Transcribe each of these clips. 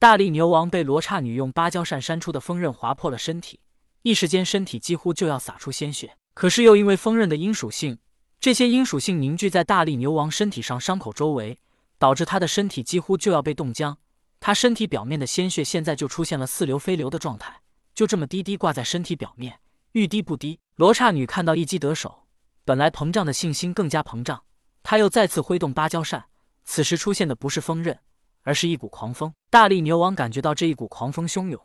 大力牛王被罗刹女用芭蕉扇扇出的风刃划破了身体，一时间身体几乎就要洒出鲜血。可是又因为风刃的阴属性，这些阴属性凝聚在大力牛王身体上伤口周围，导致他的身体几乎就要被冻僵。他身体表面的鲜血现在就出现了似流非流的状态，就这么滴滴挂在身体表面，欲滴不滴。罗刹女看到一击得手，本来膨胀的信心更加膨胀，她又再次挥动芭蕉扇。此时出现的不是风刃，而是一股狂风。大力牛王感觉到这一股狂风汹涌，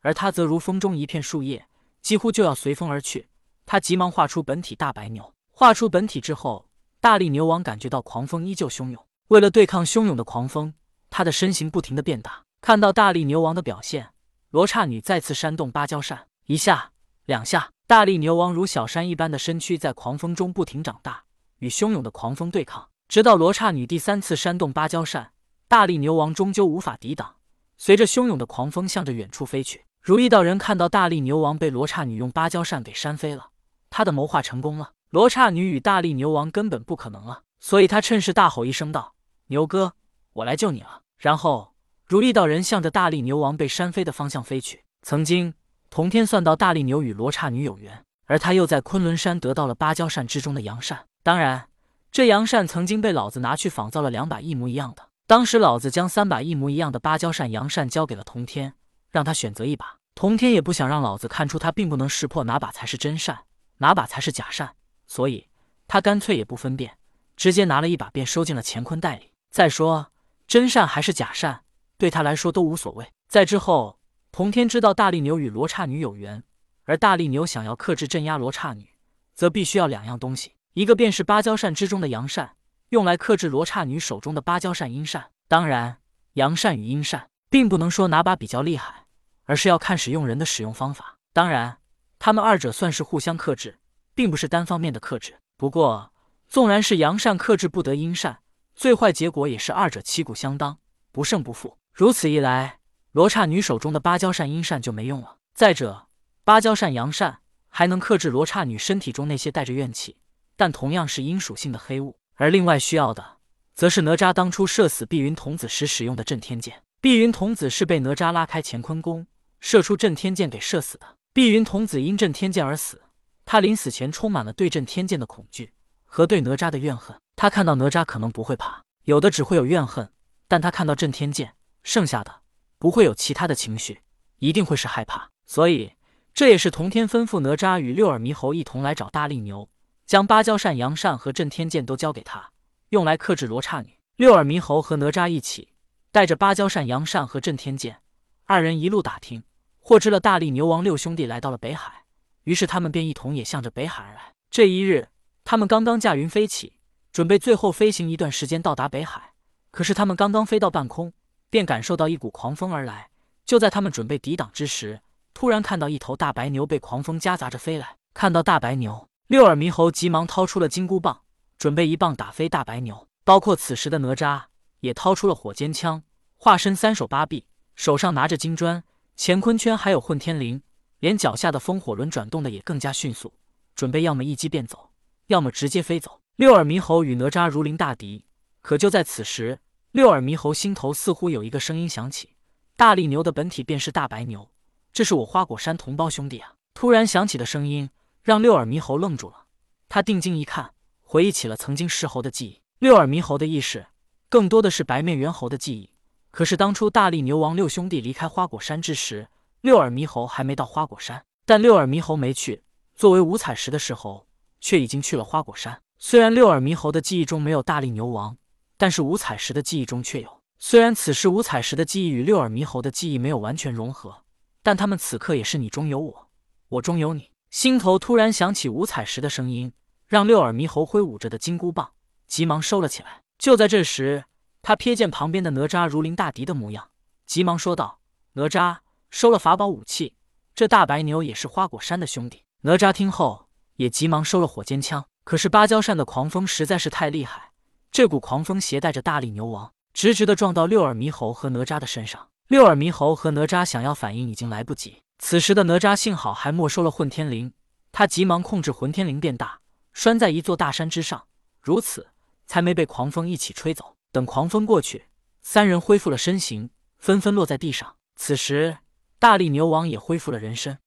而他则如风中一片树叶，几乎就要随风而去。他急忙画出本体大白牛。画出本体之后，大力牛王感觉到狂风依旧汹涌。为了对抗汹涌的狂风，他的身形不停的变大。看到大力牛王的表现，罗刹女再次扇动芭蕉扇，一下、两下，大力牛王如小山一般的身躯在狂风中不停长大，与汹涌的狂风对抗。直到罗刹女第三次扇动芭蕉扇，大力牛王终究无法抵挡，随着汹涌的狂风向着远处飞去。如意道人看到大力牛王被罗刹女用芭蕉扇给扇飞了，他的谋划成功了。罗刹女与大力牛王根本不可能了，所以他趁势大吼一声道：“牛哥，我来救你了！”然后如意道人向着大力牛王被扇飞的方向飞去。曾经，同天算到大力牛与罗刹女有缘，而他又在昆仑山得到了芭蕉扇之中的阳扇，当然。这阳扇曾经被老子拿去仿造了两把一模一样的。当时老子将三把一模一样的芭蕉扇阳扇交给了童天，让他选择一把。童天也不想让老子看出他并不能识破哪把才是真扇，哪把才是假扇，所以他干脆也不分辨，直接拿了一把便收进了乾坤袋里。再说真扇还是假扇，对他来说都无所谓。在之后，童天知道大力牛与罗刹女有缘，而大力牛想要克制镇压罗刹女，则必须要两样东西。一个便是芭蕉扇之中的阳扇，用来克制罗刹女手中的芭蕉扇阴扇。当然，阳扇与阴扇并不能说哪把比较厉害，而是要看使用人的使用方法。当然，他们二者算是互相克制，并不是单方面的克制。不过，纵然是阳扇克制不得阴扇，最坏结果也是二者旗鼓相当，不胜不负。如此一来，罗刹女手中的芭蕉扇阴扇就没用了。再者，芭蕉扇阳扇还能克制罗刹女身体中那些带着怨气。但同样是阴属性的黑雾，而另外需要的，则是哪吒当初射死碧云童子时使用的震天剑。碧云童子是被哪吒拉开乾坤宫，射出震天剑给射死的。碧云童子因震天剑而死，他临死前充满了对震天剑的恐惧和对哪吒的怨恨。他看到哪吒可能不会怕，有的只会有怨恨，但他看到震天剑，剩下的不会有其他的情绪，一定会是害怕。所以这也是童天吩咐哪吒与六耳猕猴一同来找大力牛。将芭蕉扇、阳扇和震天剑都交给他，用来克制罗刹女。六耳猕猴和哪吒一起带着芭蕉扇、阳扇和震天剑，二人一路打听，获知了大力牛王六兄弟来到了北海，于是他们便一同也向着北海而来。这一日，他们刚刚驾云飞起，准备最后飞行一段时间到达北海。可是他们刚刚飞到半空，便感受到一股狂风而来。就在他们准备抵挡之时，突然看到一头大白牛被狂风夹杂着飞来。看到大白牛。六耳猕猴急忙掏出了金箍棒，准备一棒打飞大白牛。包括此时的哪吒也掏出了火尖枪，化身三手八臂，手上拿着金砖、乾坤圈，还有混天绫，连脚下的风火轮转动的也更加迅速，准备要么一击便走，要么直接飞走。六耳猕猴与哪吒如临大敌，可就在此时，六耳猕猴心头似乎有一个声音响起：“大力牛的本体便是大白牛，这是我花果山同胞兄弟啊！”突然响起的声音。让六耳猕猴愣住了，他定睛一看，回忆起了曾经狮猴的记忆。六耳猕猴的意识更多的是白面猿猴的记忆。可是当初大力牛王六兄弟离开花果山之时，六耳猕猴还没到花果山。但六耳猕猴没去，作为五彩石的石猴，却已经去了花果山。虽然六耳猕猴的记忆中没有大力牛王，但是五彩石的记忆中却有。虽然此时五彩石的记忆与六耳猕猴的记忆没有完全融合，但他们此刻也是你中有我，我中有你。心头突然响起五彩石的声音，让六耳猕猴挥舞着的金箍棒急忙收了起来。就在这时，他瞥见旁边的哪吒如临大敌的模样，急忙说道：“哪吒，收了法宝武器，这大白牛也是花果山的兄弟。”哪吒听后也急忙收了火尖枪。可是芭蕉扇的狂风实在是太厉害，这股狂风携带着大力牛王，直直的撞到六耳猕猴和哪吒的身上。六耳猕猴和哪吒想要反应已经来不及。此时的哪吒幸好还没收了混天绫，他急忙控制混天绫变大，拴在一座大山之上，如此才没被狂风一起吹走。等狂风过去，三人恢复了身形，纷纷落在地上。此时，大力牛王也恢复了人身。